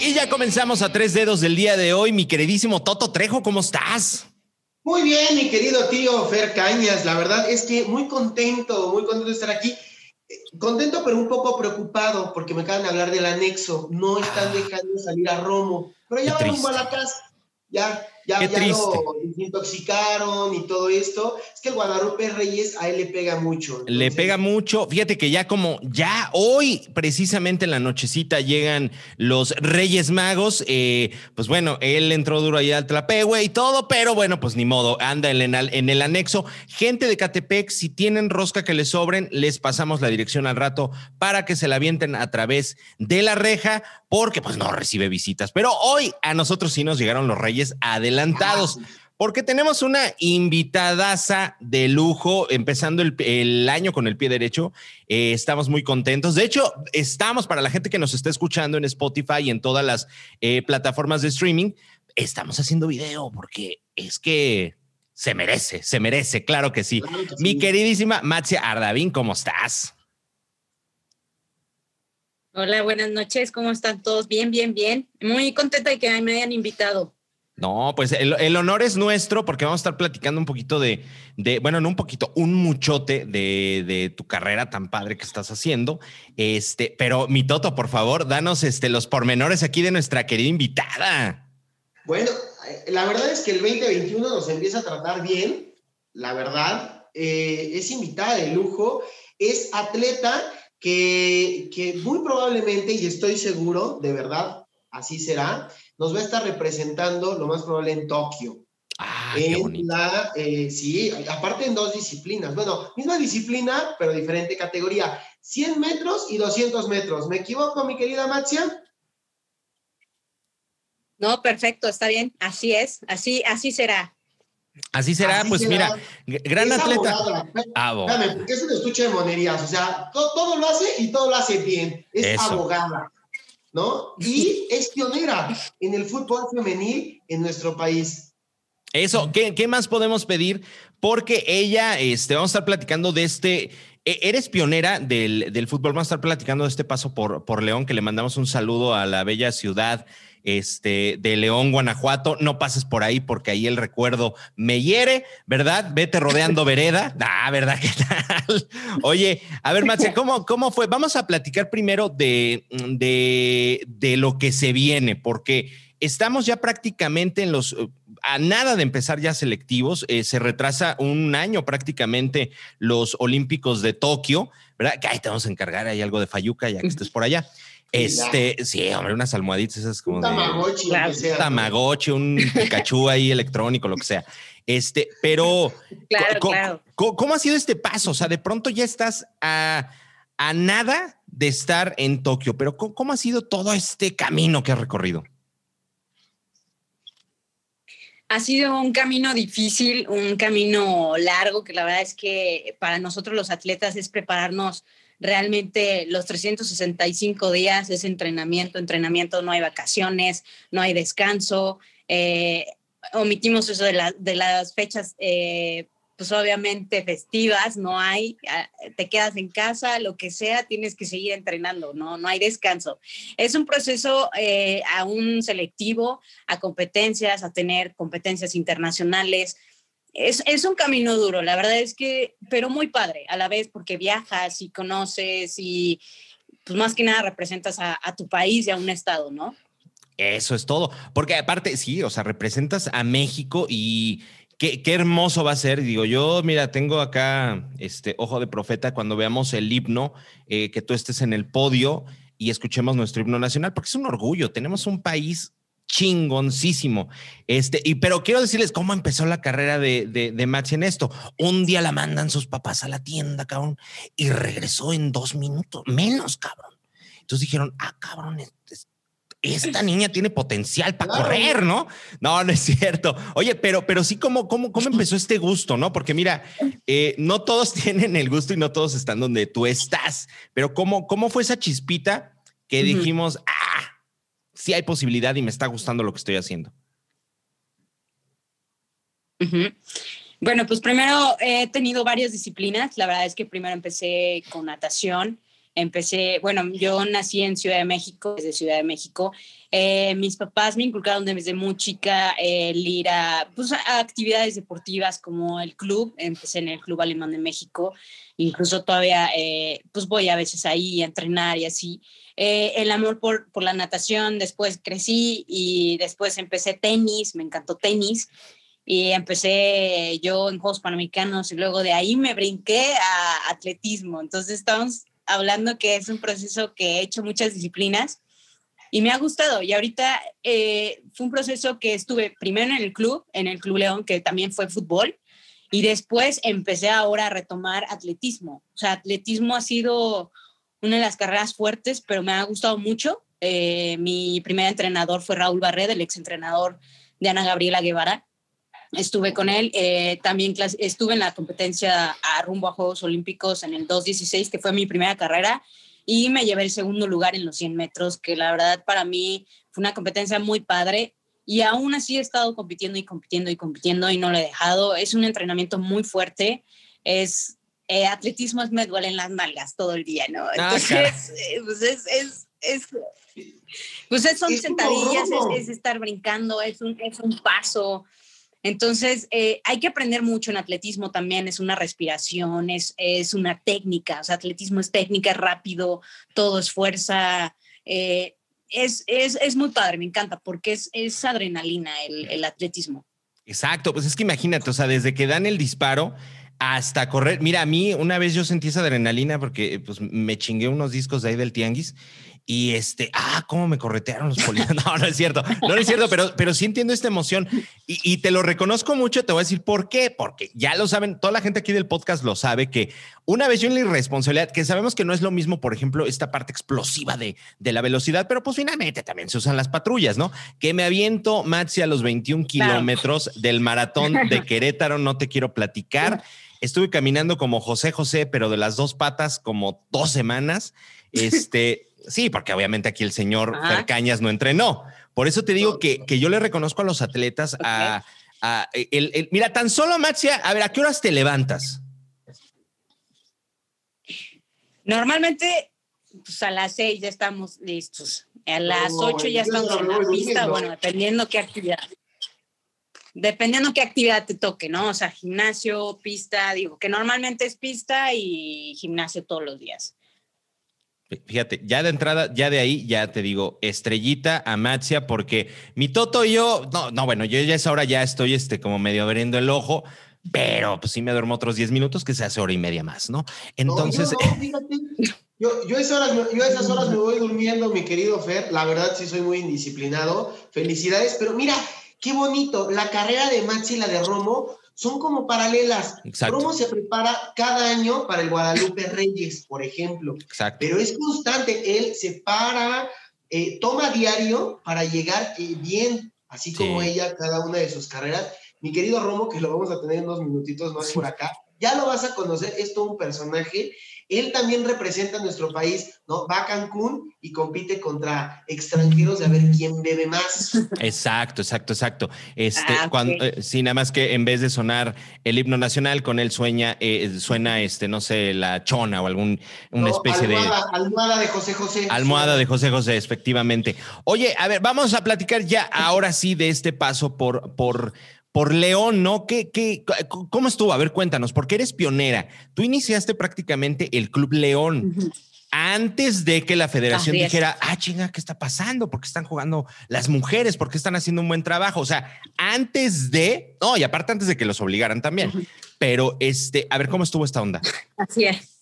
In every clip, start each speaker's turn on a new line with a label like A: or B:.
A: Y ya comenzamos a tres dedos del día de hoy. Mi queridísimo Toto Trejo, ¿cómo estás?
B: Muy bien, mi querido tío Fer Cañas. La verdad es que muy contento, muy contento de estar aquí. Contento, pero un poco preocupado porque me acaban de hablar del anexo. No están dejando salir a Romo, pero ya vamos a la casa. Ya, ya, ya lo desintoxicaron y todo esto. Es que el Guadalupe Reyes a él le pega mucho.
A: Le pega mucho. Fíjate que ya como, ya hoy, precisamente en la nochecita, llegan los Reyes Magos. Eh, pues bueno, él entró duro ahí al Tlapehue y todo, pero bueno, pues ni modo, anda en el, en el anexo. Gente de Catepec, si tienen rosca que les sobren, les pasamos la dirección al rato para que se la avienten a través de la reja, porque pues no recibe visitas. Pero hoy a nosotros sí nos llegaron los Reyes adelante adelantados. Porque tenemos una invitadaza de lujo, empezando el, año con el pie derecho. Eh, estamos muy contentos. De hecho, estamos para la gente que nos está escuchando en Spotify y en todas las eh, plataformas de streaming. Estamos haciendo video porque es que se merece, se merece, claro que sí. Mi queridísima Matsia Ardavín, ¿cómo estás?
C: Hola, buenas noches, ¿cómo están todos? Bien, bien, bien. Muy contenta de que me hayan invitado.
A: No, pues el, honor es nuestro porque vamos a estar platicando un poquito de, bueno, no un poquito, un muchote de, tu carrera tan padre que estás haciendo. Este, pero mi Toto, por favor, danos este, los pormenores aquí de nuestra querida invitada.
B: Bueno, eh, la verdad es que el 2021 nos empieza a tratar bien, la verdad. Eh, es invitada de lujo, es atleta que, que muy probablemente, y estoy seguro, de verdad, así será, nos va a estar representando lo más probable en Tokio.
A: Ah, en
B: la, eh, sí, aparte en dos disciplinas. Bueno, misma disciplina, pero diferente categoría. 100 metros y 200 metros. ¿Me equivoco, mi querida Maxia?
C: No, perfecto, está bien. Así es, así, así será.
A: Así será, pues mira, gran atleta.
B: Abogada. Dame, porque es un estuche de monerías. O sea, todo, lo hace y todo lo hace bien. Es abogada. ¿No? Y es pionera en el fútbol femenil en nuestro país.
A: Eso, ¿qué, más podemos pedir? Porque ella, este, vamos a estar platicando de este, e, eres pionera del, fútbol, vamos a estar platicando de este paso por, por León, que le mandamos un saludo a la bella ciudad este, de León, Guanajuato. No pases por ahí porque ahí el recuerdo me hiere, ¿verdad? Vete rodeando vereda. Ah, ¿verdad? ¿Qué tal? Oye, a ver, Matze, ¿cómo, ¿cómo fue? Vamos a platicar primero de, de, de lo que se viene, porque estamos ya prácticamente en los a nada de empezar ya selectivos, eh, se retrasa un año prácticamente los Olímpicos de Tokio, ¿verdad? Que ahí te vamos a encargar, hay algo de Fayuca ya que estés por allá. Este, sí, hombre, unas almohaditas esas como un
B: tamagotchi,
A: un tamagotchi, un Pikachu ahí electrónico, lo que sea. Este, pero
C: claro,
A: ¿cómo, ha sido este paso? O sea, de pronto ya estás a, a nada de estar en Tokio, pero ¿cómo, ha sido todo este camino que has recorrido?
C: Ha sido un camino difícil, un camino largo, que la verdad es que para nosotros los atletas es prepararnos realmente los 365 días es entrenamiento, entrenamiento, no hay vacaciones, no hay descanso. Eh, omitimos eso de, de las fechas, eh, pues obviamente festivas, no hay, ah, te quedas en casa, lo que sea, tienes que seguir entrenando, no, no hay descanso. Es un proceso eh, aún selectivo a competencias, a tener competencias internacionales, es, un camino duro, la verdad es que, pero muy padre a la vez porque viajas y conoces y pues más que nada representas a, tu país y a un estado, ¿no?
A: Eso es todo, porque aparte, sí, o sea, representas a México y qué, hermoso va a ser. Digo, yo, mira, tengo acá este ojo de profeta cuando veamos el himno, eh, que tú estés en el podio y escuchemos nuestro himno nacional, porque es un orgullo. Tenemos un país chingoncísimo. Este, y pero quiero decirles cómo empezó la carrera de, de, de en esto. Un día la mandan sus papás a la tienda, cabrón, y regresó en dos minutos, menos, cabrón. Entonces dijeron, ah, cabrón, esta niña tiene potencial para correr, ¿no? No, no es cierto. Oye, pero, pero sí, ¿cómo, cómo, cómo empezó este gusto, no? Porque mira, eh, no todos tienen el gusto y no todos están donde tú estás, pero ¿cómo, cómo fue esa chispita que dijimos, ah, sí hay posibilidad y me está gustando lo que estoy haciendo?
C: Bueno, pues primero he tenido varias disciplinas. La verdad es que primero empecé con natación. Empecé, bueno, yo nací en Ciudad de México, desde Ciudad de México. Eh, mis papás me inculcaron desde muy chica el ir a, pues, a actividades deportivas como el club. Empecé en el Club Alemán de México. Incluso todavía, eh, pues voy a veces ahí a entrenar y así. Eh, el amor por, por la natación, después crecí y después empecé tenis, me encantó tenis y empecé yo en Juegos Panamericanos y luego de ahí me brinqué a atletismo. Entonces estamos hablando que es un proceso que he hecho muchas disciplinas y me ha gustado. Y ahorita eh, fue un proceso que estuve primero en el club, en el Club León, que también fue fútbol, y después empecé ahora a retomar atletismo. O sea, atletismo ha sido una de las carreras fuertes, pero me ha gustado mucho. Eh, mi primer entrenador fue Raúl Barret, el exentrenador de Ana Gabriela Guevara estuve con él. Eh, también estuve en la competencia a rumbo a Juegos Olímpicos en el 2.16, que fue mi primera carrera, y me llevé el segundo lugar en los 100 metros, que la verdad para mí fue una competencia muy padre. Y aún así he estado compitiendo y compitiendo y compitiendo y no lo he dejado. Es un entrenamiento muy fuerte. Es eh, atletismo me duelen las nalgas todo el día, ¿no? Ah, Entonces, eh, pues es, es, es pues son sentadillas, es, es, estar brincando, es un, es un paso, entonces, eh, hay que aprender mucho en atletismo también, es una respiración, es, es una técnica, o sea, atletismo es técnica, es rápido, todo es fuerza, eh, es, es, es, muy padre, me encanta, porque es, es adrenalina el, el atletismo.
A: Exacto, pues es que imagínate, o sea, desde que dan el disparo, hasta correr. Mira, a mí una vez yo sentí esa adrenalina porque pues me chingué unos discos de ahí del tianguis y este, ah, cómo me corretearon los policías. No, no es cierto, no, es cierto, pero, pero sí entiendo esta emoción y, te lo reconozco mucho. Te voy a decir por qué, porque ya lo saben, toda la gente aquí del podcast lo sabe que una vez yo en la irresponsabilidad, que sabemos que no es lo mismo, por ejemplo, esta parte explosiva de, de la velocidad, pero pues finalmente también se usan las patrullas, ¿no? Que me aviento, Maxi, a los 21 kilómetros del maratón de Querétaro, no te quiero platicar. Estuve caminando como José José, pero de las dos patas como dos semanas. Este. Sí, porque obviamente aquí el señor Cañas no entrenó. Por eso te digo que, que, yo le reconozco a los atletas a, el, mira, tan solo Maxia, a ver, ¿a qué horas te levantas?
C: Normalmente, pues a las seis ya estamos listos. A las ocho ya estamos en la pista, bueno, dependiendo qué actividad. Dependiendo qué actividad te toque, ¿no? O sea, gimnasio, pista, digo, que normalmente es pista y gimnasio todos los días.
A: Fíjate, ya de entrada, ya de ahí, ya te digo, estrellita a Maxia, porque mi Toto y yo, no, no, bueno, yo ya es ahora ya estoy este, como medio abriendo el ojo, pero pues sí me duermo otros 10 minutos, que se hace hora y media más, ¿no? Entonces.
B: yo, yo, esas horas, yo a esas horas me voy durmiendo, mi querido Fer. La verdad, sí soy muy indisciplinado. Felicidades, pero mira, qué bonito. La carrera de Maxi y la de Romo son como paralelas. Exacto. se prepara cada año para el Guadalupe Reyes, por ejemplo. Exacto. Pero es constante, él se para, eh, toma diario para llegar eh, bien, así como ella, cada una de sus carreras. Mi querido Romo, que lo vamos a tener en unos minutitos más por acá, ya lo vas a conocer, es todo un personaje él también representa a nuestro país, ¿no? Va a Cancún y compite contra extranjeros de a ver quién bebe más.
A: Exacto, exacto, exacto. Este, ah, cuando, eh, sí, nada más que en vez de sonar el himno nacional, con él sueña, eh, suena, este, no sé, la chona o algún, una especie
B: de. Almohada de José José.
A: Almohada de José José, efectivamente. Oye, a ver, vamos a platicar ya ahora sí de este paso por, por por León, ¿no? ¿Qué, qué, ¿Cómo estuvo? A ver, cuéntanos, porque eres pionera. Tú iniciaste prácticamente el Club León. Antes de que la federación dijera, ah, chinga, ¿qué está pasando? ¿Por qué están jugando las mujeres? ¿Por qué están haciendo un buen trabajo? O sea, antes de, no, y aparte antes de que los obligaran también. Pero este, a ver, ¿cómo estuvo esta onda?
C: Así es.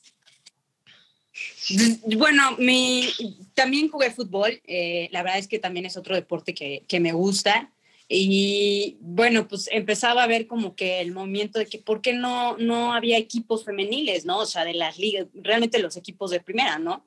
C: Bueno, mi, también jugué fútbol. Eh, la verdad es que también es otro deporte que, que me gusta. Y bueno, pues empezaba a ver como que el movimiento de que por qué no, no había equipos femeniles, ¿no? O sea, de las ligas, realmente los equipos de primera, ¿no?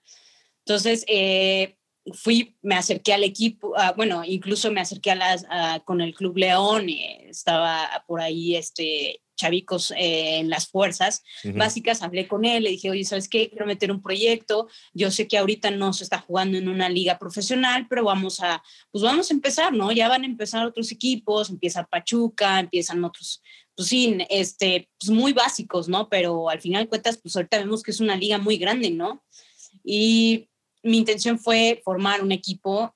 C: Entonces, eh, fui, me acerqué al equipo, ah, bueno, incluso me acerqué a las, con el Club León, y estaba por ahí este, chavicos eh, en las fuerzas básicas, hablé con él, le dije, oye, ¿sabes qué? Quiero meter un proyecto, yo sé que ahorita no se está jugando en una liga profesional, pero vamos a, pues vamos a empezar, ¿no? Ya van a empezar otros equipos, empieza Pachuca, empiezan otros, pues sí, este, pues muy básicos, ¿no? Pero al final cuentas, pues ahorita vemos que es una liga muy grande, ¿no? y mi intención fue formar un equipo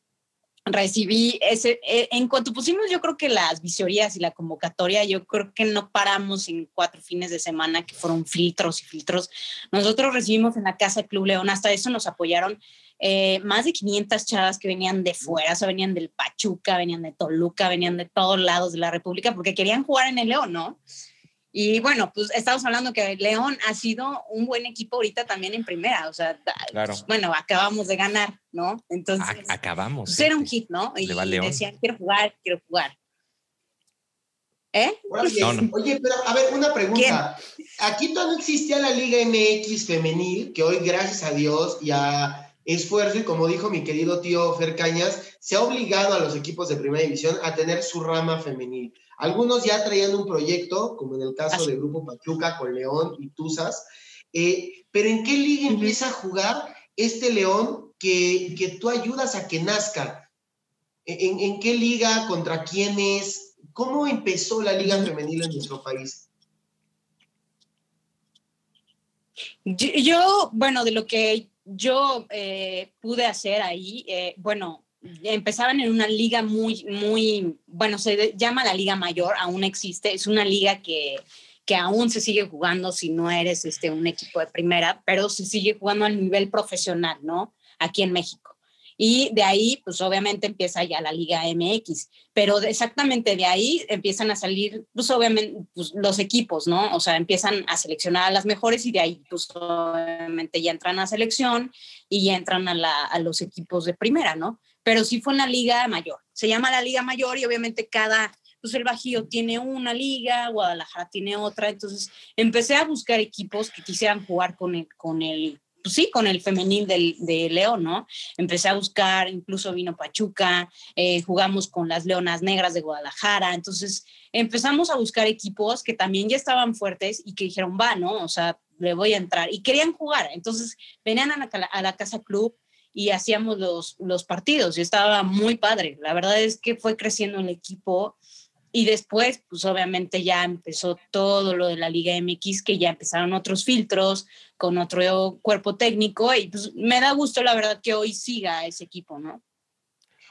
C: recibí ese, eh, en cuanto pusimos yo creo que las visorías y la convocatoria, yo creo que no paramos en cuatro fines de semana que fueron filtros y filtros. Nosotros recibimos en la Casa Club León, hasta eso nos apoyaron eh, más de 500 chavas que venían de fuera, o sea, venían del Pachuca, venían de Toluca, venían de todos lados de la República porque querían jugar en el León, ¿no? Y bueno, pues estamos hablando que León ha sido un buen equipo ahorita también en primera, o sea, pues, bueno, acabamos de ganar, ¿no? Entonces,
A: acabamos.
C: Pues era un hit, ¿no? Y decían, quiero jugar, quiero jugar. ¿Eh?
B: Oye, pero a ver, una pregunta. Aquí todavía existía la Liga MX femenil, que hoy, gracias a Dios y a esfuerzo, y como dijo mi querido tío Fer Cañas, se ha obligado a los equipos de primera división a tener su rama femenil. Algunos ya traían un proyecto, como en el caso del Grupo Pachuca con León y Tuzas, eh, pero ¿en qué liga empieza a jugar este León que, que tú ayudas a que nazca? ¿En, ¿En, qué liga? ¿Contra quiénes? ¿Cómo empezó la liga femenil en nuestro país?
C: Yo, bueno, de lo que yo eh, pude hacer ahí, eh, bueno, empezaban en una liga muy, muy, bueno, se llama la Liga Mayor, aún existe, es una liga que, que aún se sigue jugando si no eres este, un equipo de primera, pero se sigue jugando al nivel profesional, ¿no? Aquí en México. Y de ahí, pues obviamente empieza ya la Liga MX, pero exactamente de ahí empiezan a salir, pues obviamente, pues, los equipos, ¿no? O sea, empiezan a seleccionar a las mejores y de ahí, pues obviamente ya entran a selección y ya entran a, la, a los equipos de primera, ¿no? Pero sí fue en la liga mayor. Se llama la liga mayor y obviamente cada, pues el Bajío tiene una liga, Guadalajara tiene otra, entonces empecé a buscar equipos que quisieran jugar con el, con el pues sí, con el femenil del, de León, ¿no? Empecé a buscar, incluso vino Pachuca, eh, jugamos con las Leonas Negras de Guadalajara, entonces empezamos a buscar equipos que también ya estaban fuertes y que dijeron, va, ¿no? O sea, le voy a entrar y querían jugar, entonces venían a la, a la Casa Club y hacíamos los, los partidos y estaba muy padre. La verdad es que fue creciendo el equipo y después, pues obviamente ya empezó todo lo de la Liga MX, que ya empezaron otros filtros con otro cuerpo técnico y pues me da gusto la verdad que hoy siga ese equipo, ¿no?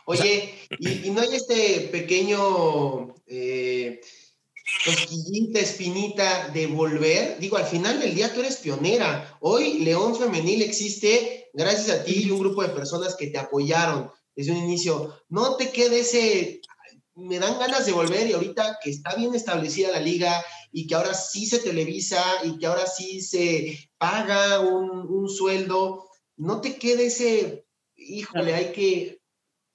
B: Oye, ¿y, no hay este pequeño... Eh, cosquillita, espinita de volver. Digo, al final del día tú eres pionera. Hoy León Femenil existe gracias a ti y un grupo de personas que te apoyaron desde un inicio. No te quede ese, me dan ganas de volver y ahorita que está bien establecida la liga y que ahora sí se televisa y que ahora sí se paga un, un sueldo, no te quede ese, híjole, hay que,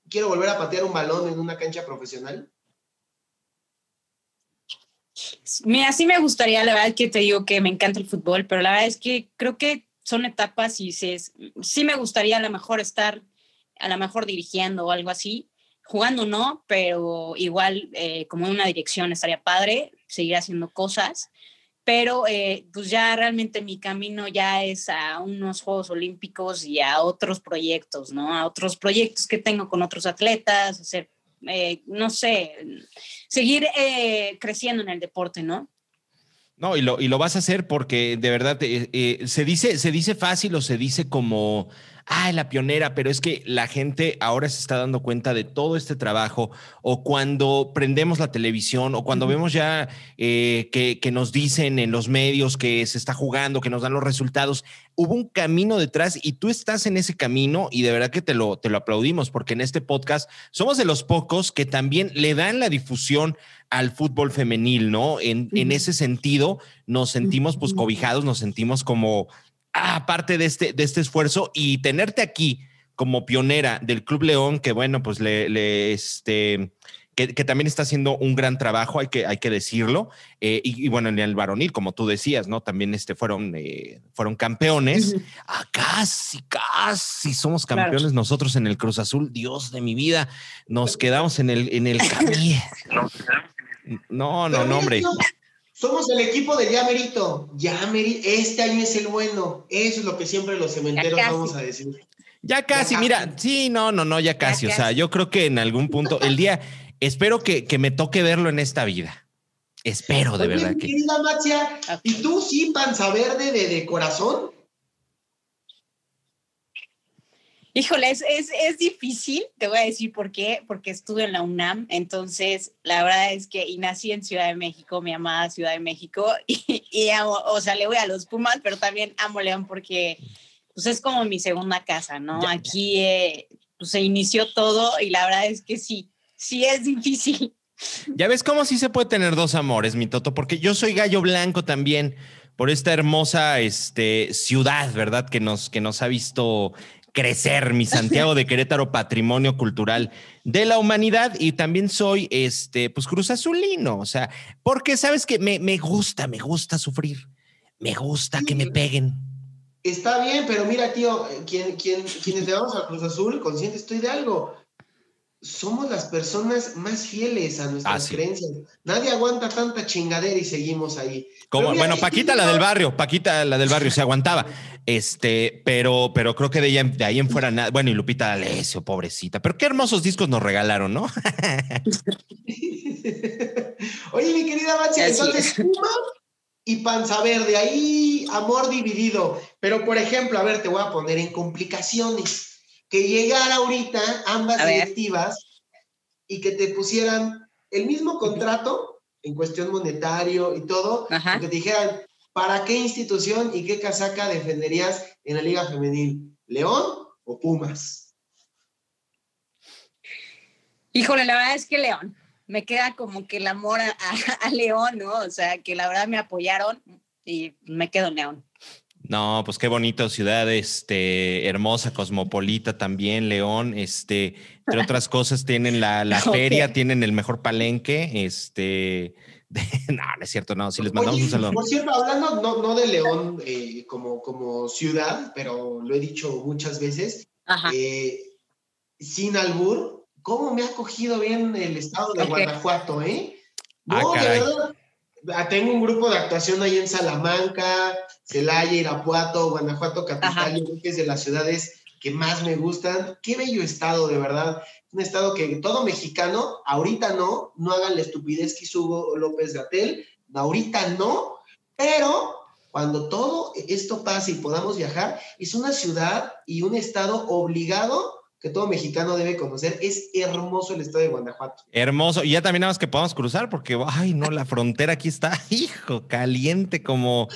B: quiero volver a patear un balón en una cancha profesional.
C: Mira, sí me gustaría, la verdad que te digo que me encanta el fútbol, pero la verdad es que creo que son etapas y sí, sí me gustaría a lo mejor estar, a lo mejor dirigiendo o algo así, jugando no, pero igual eh, como una dirección estaría padre, seguir haciendo cosas, pero eh, pues ya realmente mi camino ya es a unos Juegos Olímpicos y a otros proyectos, ¿no? A otros proyectos que tengo con otros atletas, hacer eh, no sé, seguir eh, creciendo en el deporte, ¿no?
A: No, y lo, y lo vas a hacer porque de verdad eh, se, dice, se dice fácil o se dice como ah, la pionera, pero es que la gente ahora se está dando cuenta de todo este trabajo, o cuando prendemos la televisión, o cuando vemos ya eh, que, que, nos dicen en los medios que se está jugando, que nos dan los resultados, hubo un camino detrás y tú estás en ese camino y de verdad que te lo, te lo aplaudimos, porque en este podcast somos de los pocos que también le dan la difusión al fútbol femenil, ¿no? En, en ese sentido, nos sentimos pues cobijados, nos sentimos como aparte de este, de este esfuerzo y tenerte aquí como pionera del Club León, que bueno, pues le, este, que, también está haciendo un gran trabajo, hay que, hay que decirlo. Eh, y, bueno, en el varonil, como tú decías, ¿no? También este, fueron, eh, fueron campeones. Ah, casi, casi somos campeones nosotros en el Cruz Azul. Dios de mi vida, nos quedamos en el, en el camino. No, no, no, hombre.
B: Somos el equipo de ya merito, ya merito, este año es el bueno. Eso es lo que siempre los cementeros vamos a decir.
A: Ya casi, mira, sí, no, no, no, ya casi. o sea, yo creo que en algún punto, el día, espero que, que me toque verlo en esta vida. Espero, de verdad.
B: que... Querida Matzia, ¿y tú sí, panza verde de, de corazón?
C: Híjole, es, es, difícil, te voy a decir por qué, porque estuve en la UNAM, entonces la verdad es que y nací en Ciudad de México, mi amada Ciudad de México, y, o sea, le voy a los Pumas, pero también amo León porque pues es como mi segunda casa, ¿no? Aquí eh, pues, se inició todo y la verdad es que sí, sí es difícil.
A: Ya ves cómo sí se puede tener dos amores, mi Toto, porque yo soy gallo blanco también por esta hermosa este, ciudad, ¿verdad? Que nos, que nos ha visto crecer, mi Santiago de Querétaro, patrimonio cultural de la humanidad. Y también soy, este, pues Cruz Azulino, o sea, porque sabes que me, me gusta, me gusta sufrir, me gusta que me peguen.
B: Está bien, pero mira, tío, quien, quien, quienes le damos a Cruz Azul, consciente estoy de algo somos las personas más fieles a nuestras ah, creencias. Nadie aguanta tanta chingadera y seguimos ahí.
A: Como, bueno, Paquita, la del barrio, Paquita, la del barrio, se aguantaba. Este, pero, pero creo que de, ella, de ahí en fuera nada. Bueno, y Lupita D'Alessio, pobrecita. Pero qué hermosos discos nos regalaron, ¿no?
B: Oye, mi querida Macha, entonces Puma y Panza Verde, ahí amor dividido. Pero, por ejemplo, a ver, te voy a poner en complicaciones que llegara ahorita ambas directivas y que te pusieran el mismo contrato en cuestión monetario y todo, que te dijeran, ¿para qué institución y qué casaca defenderías en la Liga Femenil? ¿León o Pumas?
C: Híjole, la verdad es que León. Me queda como que el amor a, a León, ¿no? O sea, que la verdad me apoyaron y me quedo en León.
A: No, pues qué bonito ciudad, este, hermosa, cosmopolita también, León, este, entre otras cosas, tienen la, la feria, tienen el mejor palenque, este, no, no es cierto, no, si les mandamos un saludo.
B: Por cierto, hablando no, no de León eh, como, como ciudad, pero lo he dicho muchas veces, eh, sin albur, ¿cómo me ha cogido bien el estado de Guanajuato, eh? Ah, no, de verdad, ah, tengo un grupo de actuación ahí en Salamanca, Celaya, Irapuato, Guanajuato, capital, yo creo que es de las ciudades que más me gustan. Qué bello estado, de verdad. Un estado que todo mexicano, ahorita no, no hagan la estupidez que hizo Hugo López Gatel, ahorita no, pero cuando todo esto pase y podamos viajar, es una ciudad y un estado obligado que todo mexicano debe conocer. Es hermoso el estado de Guanajuato.
A: Hermoso. Y ya también nada más que podamos cruzar, porque, ay, no, la frontera aquí está, hijo, caliente como,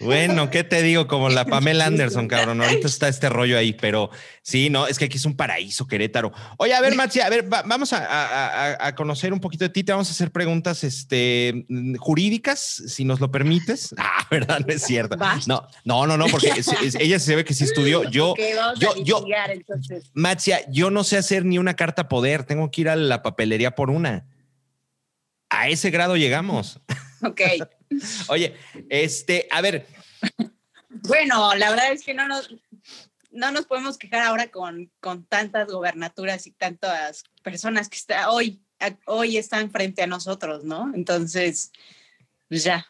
A: bueno, ¿qué te digo? Como la Pamela Anderson, cabrón. Ahorita está este rollo ahí, pero sí, no, es que aquí es un paraíso, Querétaro. Oye, a ver, Maxi, a ver, vamos a, conocer un poquito de ti. Te vamos a hacer preguntas este, jurídicas, si nos lo permites. Ah, verdad, no es cierto. No, no, no, no, porque ella se ve que sí estudió. Yo, yo, yo, Maxia, yo no sé hacer ni una carta poder. Tengo que ir a la papelería por una. A ese grado llegamos.
C: Ok.
A: Oye, este, a ver.
C: Bueno, la verdad es que no nos, no nos podemos quejar ahora con, con tantas gobernaturas y tantas personas que está, hoy, hoy están frente a nosotros, ¿no? Entonces, pues ya.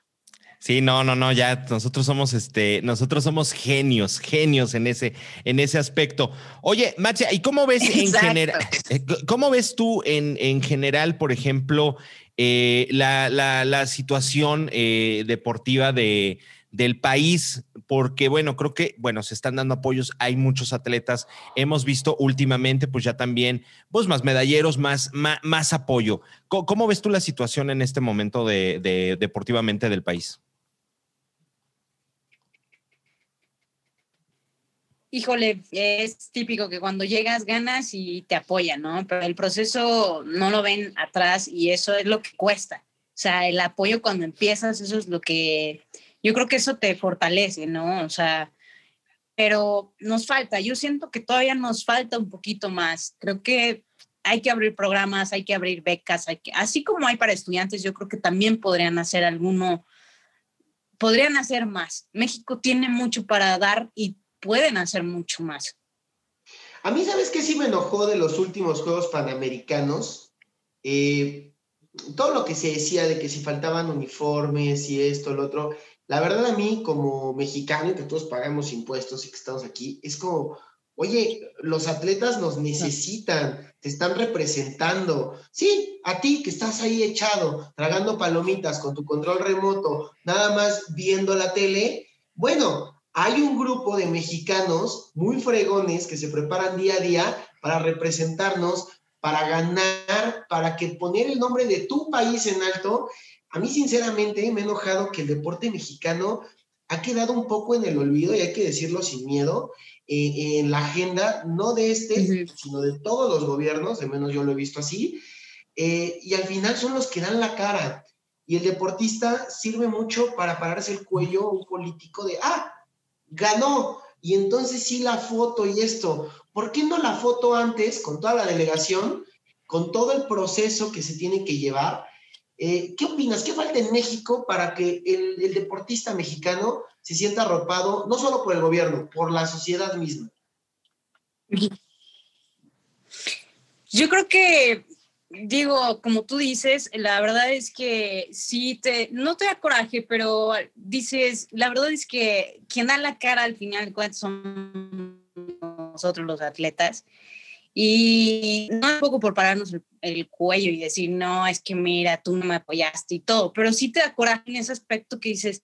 A: Sí, no, no, no, ya nosotros somos este, nosotros somos genios, genios en ese, en ese aspecto. Oye, Machia, ¿y cómo ves en general, eh, cómo ves tú en, en general, por ejemplo, eh, la, la, situación eh, deportiva de, del país, porque bueno, creo que, bueno, se están dando apoyos, hay muchos atletas, hemos visto últimamente, pues ya también, pues más medalleros, más, más, apoyo. ¿Cómo, ves tú la situación en este momento de deportivamente del país?
C: Híjole, es típico que cuando llegas ganas y te apoyan, ¿no? Pero el proceso no lo ven atrás y eso es lo que cuesta. O sea, el apoyo cuando empiezas, eso es lo que yo creo que eso te fortalece, ¿no? O sea, pero nos falta, yo siento que todavía nos falta un poquito más. Creo que hay que abrir programas, hay que abrir becas, hay que, así como hay para estudiantes, yo creo que también podrían hacer alguno, podrían hacer más. México tiene mucho para dar y pueden hacer mucho más.
B: A mí, ¿sabes qué sí me enojó de los últimos Juegos Panamericanos? Eh, todo lo que se decía de que si faltaban uniformes y esto, lo otro, la verdad a mí como mexicano y que todos pagamos impuestos y que estamos aquí, es como, oye, los atletas nos necesitan, te están representando. Sí, a ti que estás ahí echado, tragando palomitas con tu control remoto, nada más viendo la tele, bueno, hay un grupo de mexicanos muy fregones que se preparan día a día para representarnos, para ganar, para que poner el nombre de tu país en alto. A mí sinceramente me he enojado que el deporte mexicano ha quedado un poco en el olvido y hay que decirlo sin miedo eh, en la agenda, no de este, sino de todos los gobiernos, de menos yo lo he visto así, eh, y al final son los que dan la cara. Y el deportista sirve mucho para pararse el cuello un político de, ah, ganó, y entonces sí la foto y esto. ¿Por qué no la foto antes con toda la delegación, con todo el proceso que se tiene que llevar? Eh, ¿Qué opinas? ¿Qué falta en México para que el, deportista mexicano se sienta arropado, no solo por el gobierno, por la sociedad misma?
C: Yo creo que, digo, como tú dices, la verdad es que sí, te, no te da coraje, pero dices, la verdad es que quien da la cara al final son nosotros los atletas. Y no un poco por pararnos el, cuello y decir, no, es que mira, tú no me apoyaste y todo, pero sí te da coraje en ese aspecto que dices,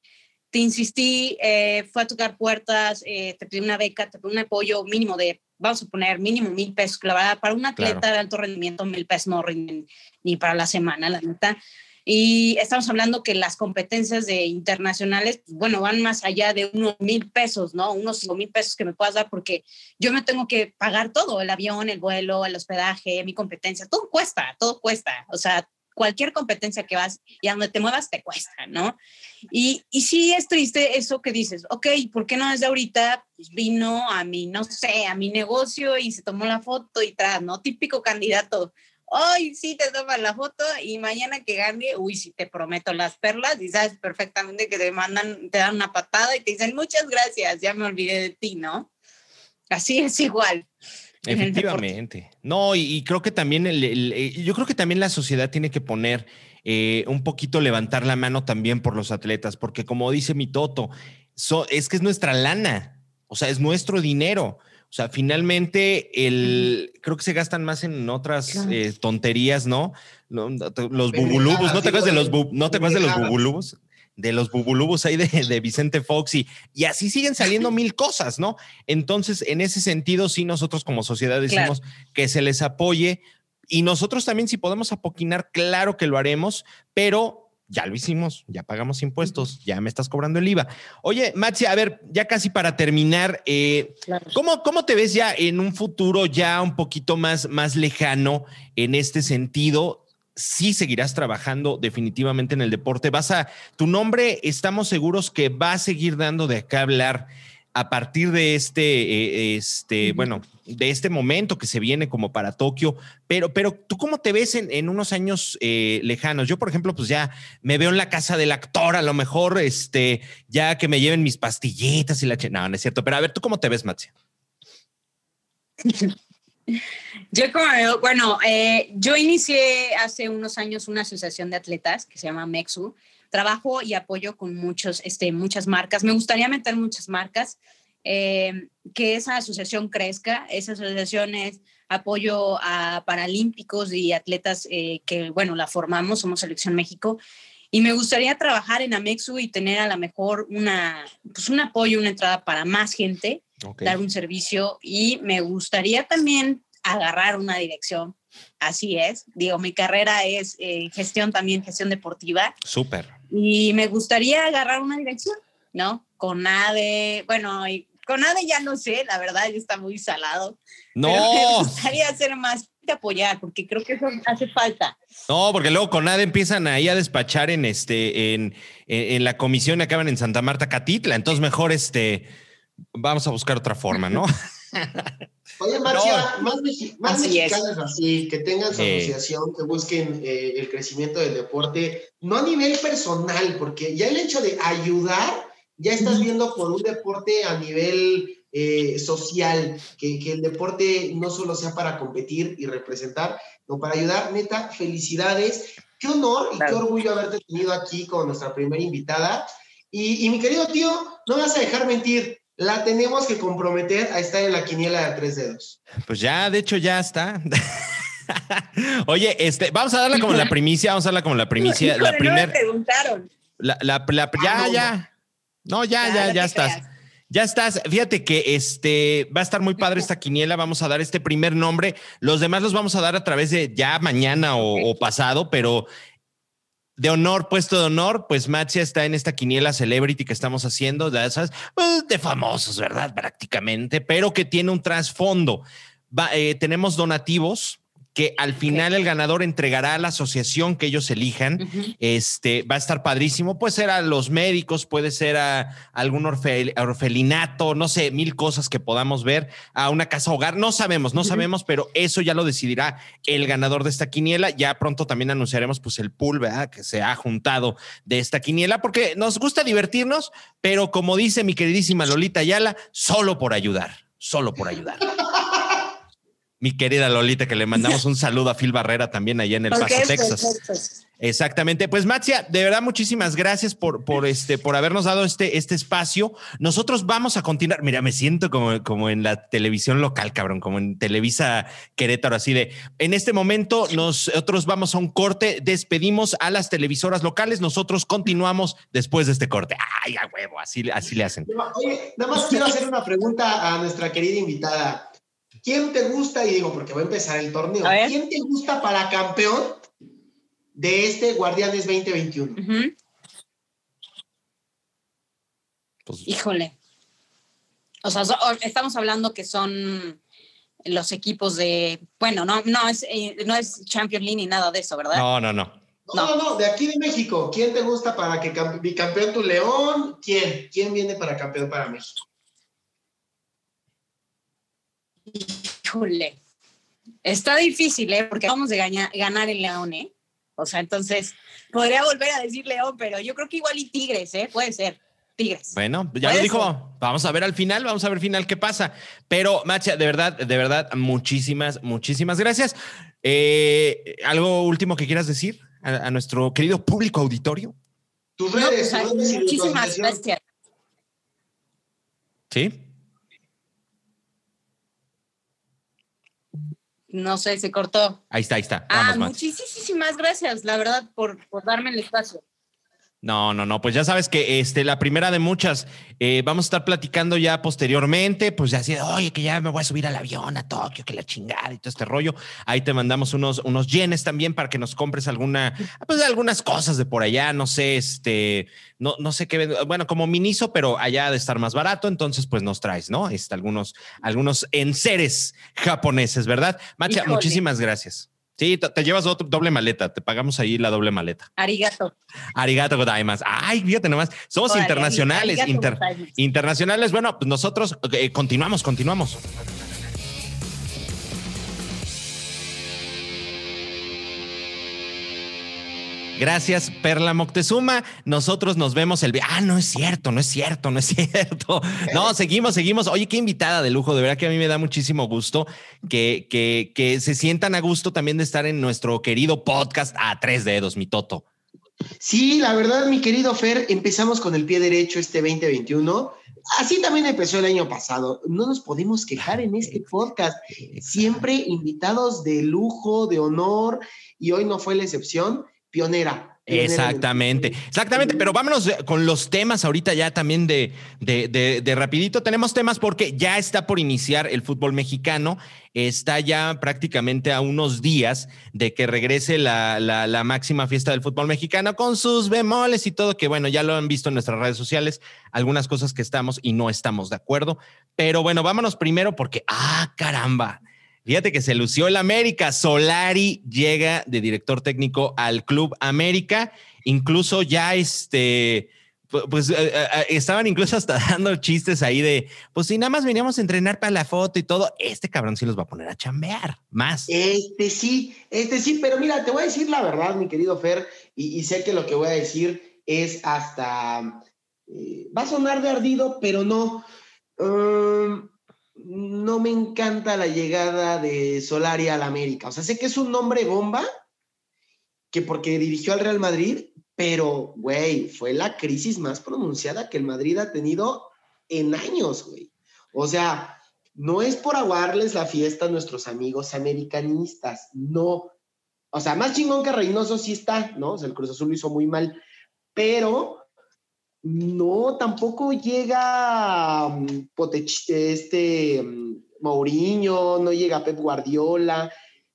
C: te insistí, eh, fue a tocar puertas, eh, te pedí una beca, te pedí un apoyo mínimo de, vamos a poner, mínimo mil pesos, la verdad, para un atleta de alto rendimiento, mil pesos no rinden ni para la semana, la neta. Y estamos hablando que las competencias de internacionales, pues, bueno, van más allá de unos mil pesos, ¿no? Unos cinco mil pesos que me puedas dar porque yo me tengo que pagar todo, el avión, el vuelo, el hospedaje, mi competencia, todo cuesta, todo cuesta. O sea, cualquier competencia que vas y a donde te muevas te cuesta, ¿no? Y, y sí es triste eso que dices, ok, ¿por qué no desde ahorita pues vino a mi, no sé, a mi negocio y se tomó la foto y tras, ¿no? Típico candidato hoy sí te toman la foto y mañana que gane, uy, sí te prometo las perlas y sabes perfectamente que te mandan, te dan una patada y te dicen muchas gracias, ya me olvidé de ti, ¿no? Así es igual.
A: Efectivamente. No, y, creo que también, el, eh, yo creo que también la sociedad tiene que poner eh, un poquito, levantar la mano también por los atletas, porque como dice mi Toto, es que es nuestra lana, o sea, es nuestro dinero. O sea, finalmente el, creo que se gastan más en otras eh, tonterías, ¿no? Los bubulubos, ¿no te acuerdas de los, no te acuerdas de los bubulubos? De los bubulubos ahí de, de Vicente Fox y, y, así siguen saliendo mil cosas, ¿no? Entonces, en ese sentido, sí, nosotros como sociedad decimos que se les apoye y nosotros también, si podemos apoquinar, claro que lo haremos, pero ya lo hicimos, ya pagamos impuestos, ya me estás cobrando el IVA. Oye, Maxi, a ver, ya casi para terminar, eh, ¿cómo, ¿cómo, te ves ya en un futuro ya un poquito más, más lejano en este sentido? Sí seguirás trabajando definitivamente en el deporte. Vas a, tu nombre, estamos seguros que va a seguir dando de acá hablar a partir de este, eh, este, bueno, de este momento que se viene como para Tokio, pero, pero tú cómo te ves en, unos años eh, lejanos? Yo, por ejemplo, pues ya me veo en la casa del actor, a lo mejor, este, ya que me lleven mis pastillitas y la... No, no es cierto, pero a ver, ¿tú cómo te ves, Matsia?
C: Yo como, bueno, eh, yo inicié hace unos años una asociación de atletas que se llama Mexu, trabajo y apoyo con muchos, este, muchas marcas. Me gustaría meter muchas marcas, eh, que esa asociación crezca. Esa asociación es apoyo a paralímpicos y atletas eh, que, bueno, la formamos, somos Selección México. Y me gustaría trabajar en Amexu y tener a lo mejor una, pues un apoyo, una entrada para más gente, dar un servicio. Y me gustaría también agarrar una dirección. Así es. Digo, mi carrera es eh, gestión también, gestión deportiva.
A: Súper.
C: Y me gustaría agarrar una dirección, ¿no? Con ADE, bueno, con ADE ya no sé, la verdad, ya está muy salado.
A: No.
C: me gustaría hacer más de apoyar, porque creo que eso hace falta.
A: No, porque luego con ADE empiezan ahí a despachar en este, en, en, la comisión y acaban en Santa Marta Catitla. Entonces, mejor este, vamos a buscar otra forma, ¿no?
B: Oye, Marcia, más, más mexicanas así, que tengan su asociación, que busquen eh, el crecimiento del deporte, no a nivel personal, porque ya el hecho de ayudar, ya estás viendo por un deporte a nivel eh, social, que, que, el deporte no solo sea para competir y representar, sino para ayudar, neta, felicidades. Qué honor y qué orgullo haberte tenido aquí con nuestra primera invitada. Y, y mi querido tío, no me vas a dejar mentir, la tenemos que comprometer a estar en la quiniela de tres dedos.
A: Pues ya, de hecho, ya está. Oye, este, vamos a darle como la primicia, vamos a darle como la primicia. la primera.
C: preguntaron.
A: La, la, ya, ah, ya. No, ya, ya, ya estás. Ya estás. Fíjate que este va a estar muy padre esta quiniela. Vamos a dar este primer nombre. Los demás los vamos a dar a través de ya mañana o, pasado, pero de honor, puesto de honor, pues Matsia está en esta quiniela celebrity que estamos haciendo, de pues, de famosos, ¿verdad? Prácticamente, pero que tiene un trasfondo. Eh, tenemos donativos que al final el ganador entregará a la asociación que ellos elijan. Este va a estar padrísimo. Puede ser a los médicos, puede ser a algún orfelinato, no sé, mil cosas que podamos ver, a una casa hogar. No sabemos, no sabemos, pero eso ya lo decidirá el ganador de esta quiniela. Ya pronto también anunciaremos pues el pool, ¿verdad? Que se ha juntado de esta quiniela, porque nos gusta divertirnos, pero como dice mi queridísima Lolita Ayala, solo por ayudar, solo por ayudar mi querida Lolita, que le mandamos un saludo a Phil Barrera también allá en El Paso, Texas. Exactamente. Pues Matzia, de verdad, muchísimas gracias por, por, este, por habernos dado este, este espacio. Nosotros vamos a continuar. Mira, me siento como, como en la televisión local, cabrón, como en Televisa Querétaro, así de en este momento nosotros vamos a un corte, despedimos a las televisoras locales, nosotros continuamos después de este corte. Ay, a huevo, así, así le hacen.
B: Oye, nada más quiero hacer una pregunta a nuestra querida invitada. ¿Quién te gusta? Y digo, porque va a empezar el torneo. ¿Quién te gusta para campeón de este Guardianes 2021?
C: Pues, Híjole. O sea, estamos hablando que son los equipos de, bueno, no, no es, eh, no es Champions League ni nada de eso, ¿verdad?
A: No, no, no.
B: No, no, no, de aquí de México. ¿Quién te gusta para que bicampeón tu León? ¿Quién? ¿Quién viene para campeón para México?
C: Híjole, está difícil, ¿eh? Porque vamos a ganar el León, ¿eh? O sea, entonces, podría volver a decir León, pero yo creo que igual y Tigres, ¿eh? Puede ser. Tigres.
A: Bueno, ya lo dijo. Vamos a ver al final, vamos a ver al final qué pasa. Pero, Macha, de verdad, de verdad, muchísimas, muchísimas gracias. Eh, ¿Algo último que quieras decir a, nuestro querido público auditorio?
B: Tus redes.
C: Pues, muchísimas gracias.
A: ¿Sí?
C: No sé, se cortó.
A: Ahí está, ahí está.
C: ah, muchísimas gracias, la verdad, por, por darme el espacio.
A: No, no, no, pues ya sabes que este, la primera de muchas, eh, vamos a estar platicando ya posteriormente, pues ya así, oye, que ya me voy a subir al avión a Tokio, que la chingada y todo este rollo. Ahí te mandamos unos, unos yenes también para que nos compres alguna, pues algunas cosas de por allá, no sé, este, no, no sé qué, bueno, como Miniso, pero allá de estar más barato, entonces pues nos traes, ¿no? Este, algunos, algunos enseres japoneses, ¿verdad? Macha, muchísimas gracias. Sí, te, llevas doble maleta, te pagamos ahí la doble maleta.
C: Arigato.
A: Arigato godaimas. Ay, fíjate nomás, somos internacionales. internacionales, bueno, pues nosotros eh, continuamos, continuamos. Gracias, Perla Moctezuma. Nosotros nos vemos el... Ah, no es cierto, no es cierto, no es cierto. No, seguimos, seguimos. Oye, qué invitada de lujo. De verdad que a mí me da muchísimo gusto que, que, que se sientan a gusto también de estar en nuestro querido podcast a tres dedos, mi Toto.
B: Sí, la verdad, mi querido Fer, empezamos con el pie derecho este 2021. Así también empezó el año pasado. No nos podemos quejar en este podcast. Siempre invitados de lujo, de honor, y hoy no fue la excepción pionera.
A: Exactamente, exactamente, pero vámonos con los temas ahorita ya también de, de, rapidito. Tenemos temas porque ya está por iniciar el fútbol mexicano, está ya prácticamente a unos días de que regrese la, la, máxima fiesta del fútbol mexicano con sus bemoles y todo, que bueno, ya lo han visto en nuestras redes sociales, algunas cosas que estamos y no estamos de acuerdo, pero bueno, vámonos primero porque, ah, caramba. Fíjate que se lució el América. Solari llega de director técnico al Club América. Incluso ya este, pues eh, eh, eh, estaban incluso hasta dando chistes ahí de, pues si nada más veníamos a entrenar para la foto y todo, este cabrón sí los va a poner a chambear más.
B: Este sí, este sí, pero mira, te voy a decir la verdad, mi querido Fer, y, sé que lo que voy a decir es hasta, va a sonar de ardido, pero no. Um, no me encanta la llegada de Solari al América. O sea, sé que es un nombre bomba, que porque dirigió al Real Madrid, pero, güey, fue la crisis más pronunciada que el Madrid ha tenido en años, güey. O sea, no es por aguarles la fiesta a nuestros amigos americanistas, no. O sea, más chingón que Reynoso sí está, ¿no? O sea, el Cruz Azul lo hizo muy mal, pero no, tampoco llega mm, este mm, Mourinho, no llega Pep Guardiola.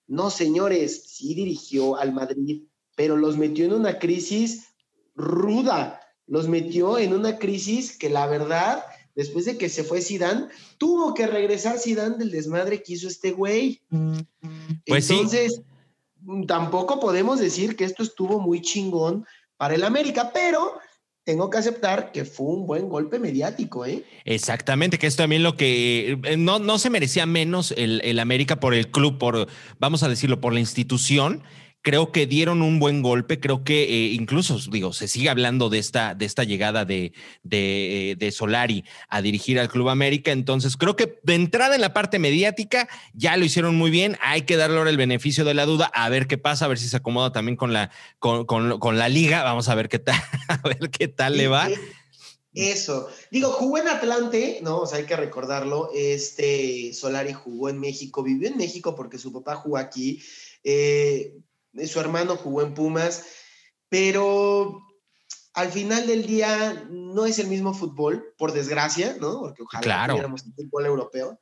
B: No, señores, sí dirigió al Madrid, pero los metió en una crisis ruda, los metió en una crisis que la verdad, después de que se fue Zidane, tuvo que regresar Zidane del desmadre que hizo este güey.
A: Pues
B: Entonces, tampoco podemos decir que esto estuvo muy chingón para el América, pero tengo que aceptar que fue un buen golpe mediático, ¿eh?
A: Exactamente, que es también lo que eh, no, no se merecía menos el, el América por el club, por, vamos a decirlo, por la institución creo que dieron un buen golpe, creo que eh, incluso, digo, se sigue hablando de esta, de esta llegada de, de, Solari a dirigir al Club América, entonces creo que de entrada en la parte mediática ya lo hicieron muy bien, hay que darle ahora el beneficio de la duda, a ver qué pasa, a ver si se acomoda también con la, con, con, la liga, vamos a ver qué tal, a ver qué tal le va.
B: Eso. Digo, jugó en Atlante, ¿no? O sea, hay que recordarlo. Este Solari jugó en México, vivió en México porque su papá jugó aquí. Eh, su hermano jugó en Pumas, pero al final del día no es el mismo fútbol, por desgracia, ¿no? Porque ojalá
A: claro.
B: tuviéramos el fútbol europeo.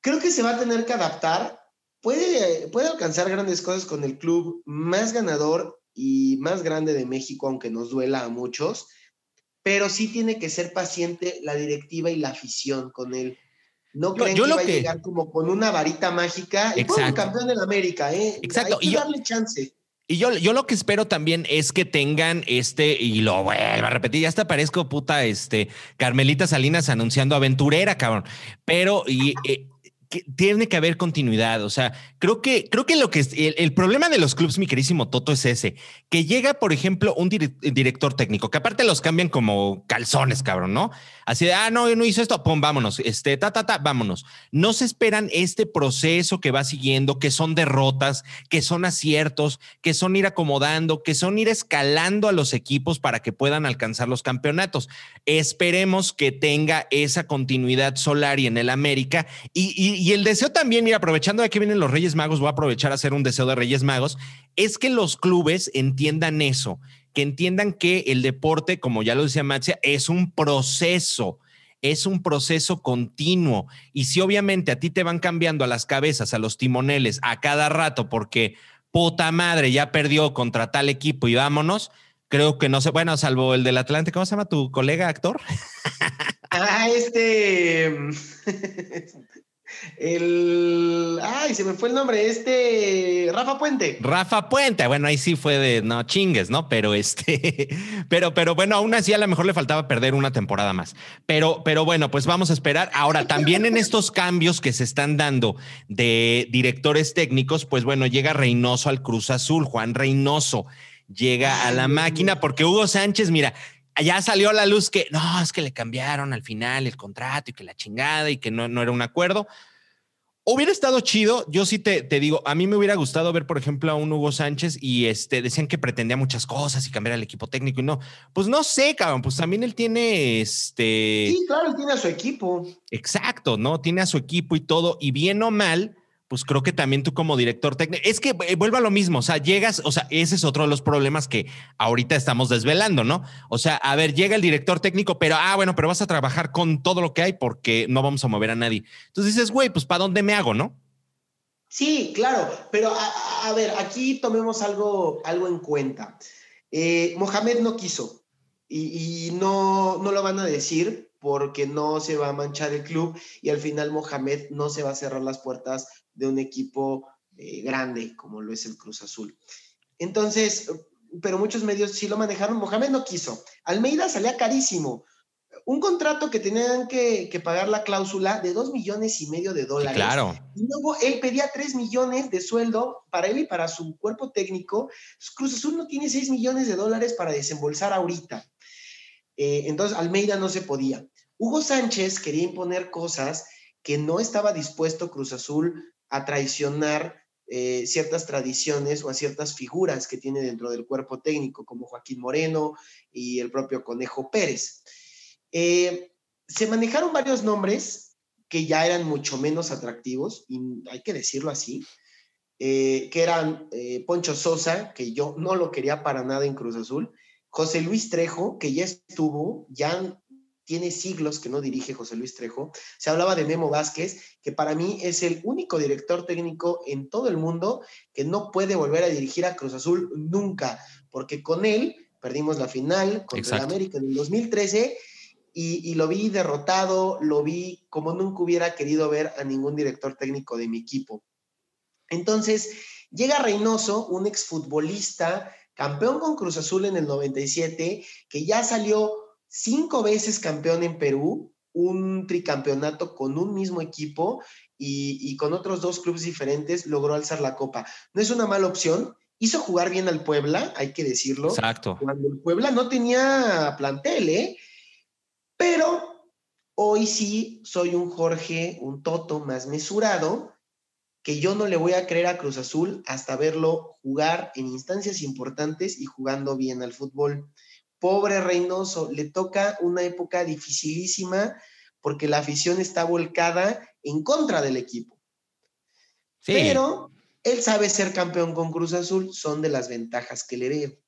B: Creo que se va a tener que adaptar. Puede, puede alcanzar grandes cosas con el club más ganador y más grande de México, aunque nos duela a muchos, pero sí tiene que ser paciente la directiva y la afición con él. No creen que va a llegar como con una varita mágica y un campeón de la América, ¿eh?
A: Exacto.
B: Hay que darle chance.
A: Y yo, yo lo que espero también es que tengan este, y lo vuelvo a repetir, ya hasta parezco puta, este, Carmelita Salinas anunciando aventurera, cabrón. Pero, y, eh, tiene que haber continuidad. O sea, creo que, creo que lo que es el, problema de los clubes, mi querísimo Toto, es ese: que llega, por ejemplo, un director técnico, que aparte los cambian como calzones, cabrón, ¿no? Así de, ah, no, no hizo esto, pum, vámonos, este, ta, ta, ta, vámonos. No se esperan este proceso que va siguiendo, que son derrotas, que son aciertos, que son ir acomodando, que son ir escalando a los equipos para que puedan alcanzar los campeonatos. Esperemos que tenga esa continuidad Solari en el América y y el deseo también, mira, aprovechando de que vienen los Reyes Magos, voy a aprovechar a hacer un deseo de Reyes Magos, es que los clubes entiendan eso, que entiendan que el deporte, como ya lo decía Matzia, es un proceso es un proceso continuo. Y si obviamente a ti te van cambiando a las cabezas, a los timoneles, a cada rato, porque puta madre, ya perdió contra tal equipo y vámonos, creo que no sé, bueno, salvo el del Atlante, ¿cómo se llama tu colega actor?
B: Ah, este. El. Ay, se me fue el nombre. Este. Rafa Puente.
A: Rafa Puente. Bueno, ahí sí fue de no chingues, ¿no? Pero este. Pero, pero bueno, aún así a lo mejor le faltaba perder una temporada más. Pero, pero bueno, pues vamos a esperar. Ahora, también en estos cambios que se están dando de directores técnicos, pues bueno, llega Reynoso al Cruz Azul, Juan Reynoso llega a la máquina porque Hugo Sánchez, mira, ya salió a la luz que no, es que le cambiaron al final el contrato y que la chingada y que no, no era un acuerdo. Hubiera estado chido, yo sí te, te, digo, a mí me hubiera gustado ver, por ejemplo, a un Hugo Sánchez y este, decían que pretendía muchas cosas y cambiar el equipo técnico y no. Pues no sé, cabrón, pues también él tiene este...
B: Sí, claro, él tiene a su equipo.
A: Exacto, ¿no? Tiene a su equipo y todo, y bien o mal, pues creo que también tú como director técnico, es que eh, vuelva a lo mismo, o sea, llegas, o sea, ese es otro de los problemas que ahorita estamos desvelando, ¿no? O sea, a ver, llega el director técnico, pero, ah, bueno, pero vas a trabajar con todo lo que hay porque no vamos a mover a nadie. Entonces dices, güey, pues ¿para dónde me hago, no?
B: Sí, claro, pero a, ver, aquí tomemos algo, algo en cuenta. Eh, Mohamed no quiso y, y no, no lo van a decir porque no se va a manchar el club y al final Mohamed no se va a cerrar las puertas de un equipo eh, grande como lo es el Cruz Azul. Entonces, pero muchos medios sí lo manejaron. Mohamed no quiso. Almeida salía carísimo. Un contrato que tenían que, pagar la cláusula de dos millones y medio de dólares.
A: claro.
B: Y luego él pedía tres millones de sueldo para él y para su cuerpo técnico. Cruz Azul no tiene seis millones de dólares para desembolsar ahorita. Eh, entonces Almeida no se podía. Hugo Sánchez quería imponer cosas que no estaba dispuesto Cruz Azul a traicionar eh, ciertas tradiciones o a ciertas figuras que tiene dentro del cuerpo técnico, como Joaquín Moreno y el propio Conejo Pérez. Eh, se manejaron varios nombres que ya eran mucho menos atractivos, y hay que decirlo así, que eran Poncho Sosa, que yo no lo quería para nada en Cruz Azul, José Luis Trejo, que ya estuvo, ya tiene siglos que no dirige José Luis Trejo, se hablaba de Memo Vázquez, que para mí es el único director técnico en todo el mundo que no puede volver a dirigir a Cruz Azul nunca, porque con él perdimos la final contra el América en el 2013 y, y, lo vi derrotado, lo vi como nunca hubiera querido ver a ningún director técnico de mi equipo. Entonces, llega Reynoso, un exfutbolista, campeón con Cruz Azul en el 97, que ya salió cinco veces campeón en Perú, un tricampeonato con un mismo equipo y, con otros dos clubes diferentes logró alzar la copa. No es una mala opción. Hizo jugar bien al Puebla, hay que decirlo.
A: Exacto.
B: Cuando el Puebla no tenía plantel, ¿eh? Pero hoy sí soy un Jorge, un Toto más mesurado, que yo no le voy a creer a Cruz Azul hasta verlo jugar en instancias importantes y jugando bien al fútbol. Pobre Reynoso, le toca una época dificilísima porque la afición está volcada en contra del equipo. Pero él sabe ser campeón con Cruz Azul, son de las ventajas que le veo.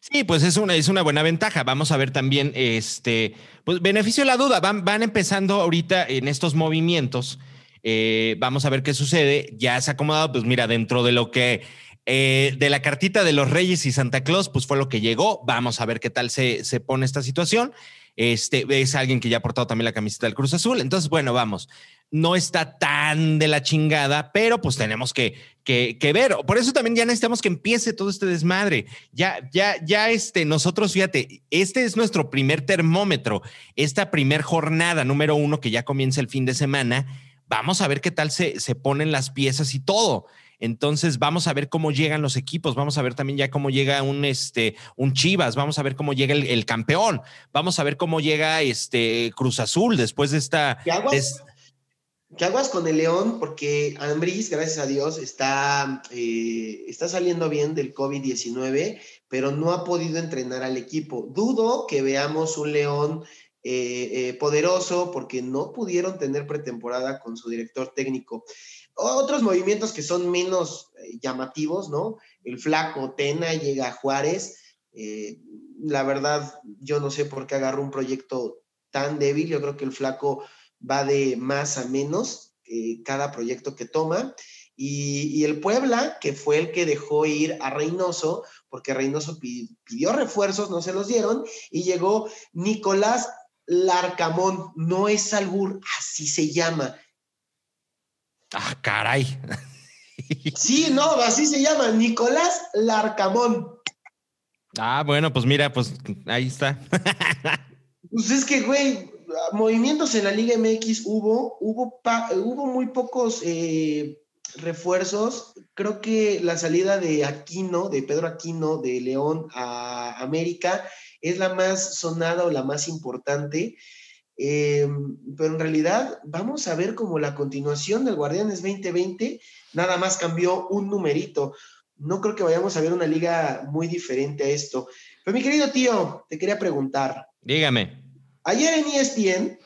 A: Sí, pues es una, es una buena ventaja. Vamos a ver también, este, pues beneficio de la duda. Van, van empezando ahorita en estos movimientos. Eh, vamos a ver qué sucede. Ya se ha acomodado, pues mira, dentro de lo que eh, de la cartita de los Reyes y Santa Claus, pues fue lo que llegó. Vamos a ver qué tal se, se pone esta situación. Este es alguien que ya ha portado también la camiseta del Cruz Azul. Entonces, bueno, vamos. No está tan de la chingada, pero pues tenemos que, que, que, ver. Por eso también ya necesitamos que empiece todo este desmadre. Ya, ya, ya, este, nosotros, fíjate, este es nuestro primer termómetro. Esta primer jornada número uno que ya comienza el fin de semana. Vamos a ver qué tal se, se ponen las piezas y todo. Entonces vamos a ver cómo llegan los equipos, vamos a ver también ya cómo llega un, este, un Chivas, vamos a ver cómo llega el, campeón, vamos a ver cómo llega este Cruz Azul después de esta...
B: ¿Qué aguas, ¿qué aguas con el León? Porque Ambris, gracias a Dios, está, eh, está saliendo bien del COVID-19, pero no ha podido entrenar al equipo. Dudo que veamos un León eh, eh, poderoso porque no pudieron tener pretemporada con su director técnico. Otros movimientos que son menos eh, llamativos, ¿no? El flaco Tena llega a Juárez. Eh, la verdad, yo no sé por qué agarró un proyecto tan débil. Yo creo que el flaco va de más a menos eh, cada proyecto que toma. Y, el Puebla, que fue el que dejó ir a Reynoso, porque Reynoso pidió refuerzos, no se los dieron, y llegó Nicolás Larcamón, no es Albur, así se llama,
A: Ah, caray.
B: Sí, no, así se llama, Nicolás Larcamón.
A: Ah, bueno, pues mira, pues ahí está.
B: Pues es que, güey, movimientos en la Liga MX hubo, hubo, hubo muy pocos eh, refuerzos. Creo que la salida de Aquino, de Pedro Aquino, de León a América, es la más sonada o la más importante. Eh, pero en realidad vamos a ver como la continuación del Guardianes 2020 nada más cambió un numerito. No creo que vayamos a ver una liga muy diferente a esto. Pero mi querido tío, te quería preguntar.
A: Dígame.
B: Ayer en ESPN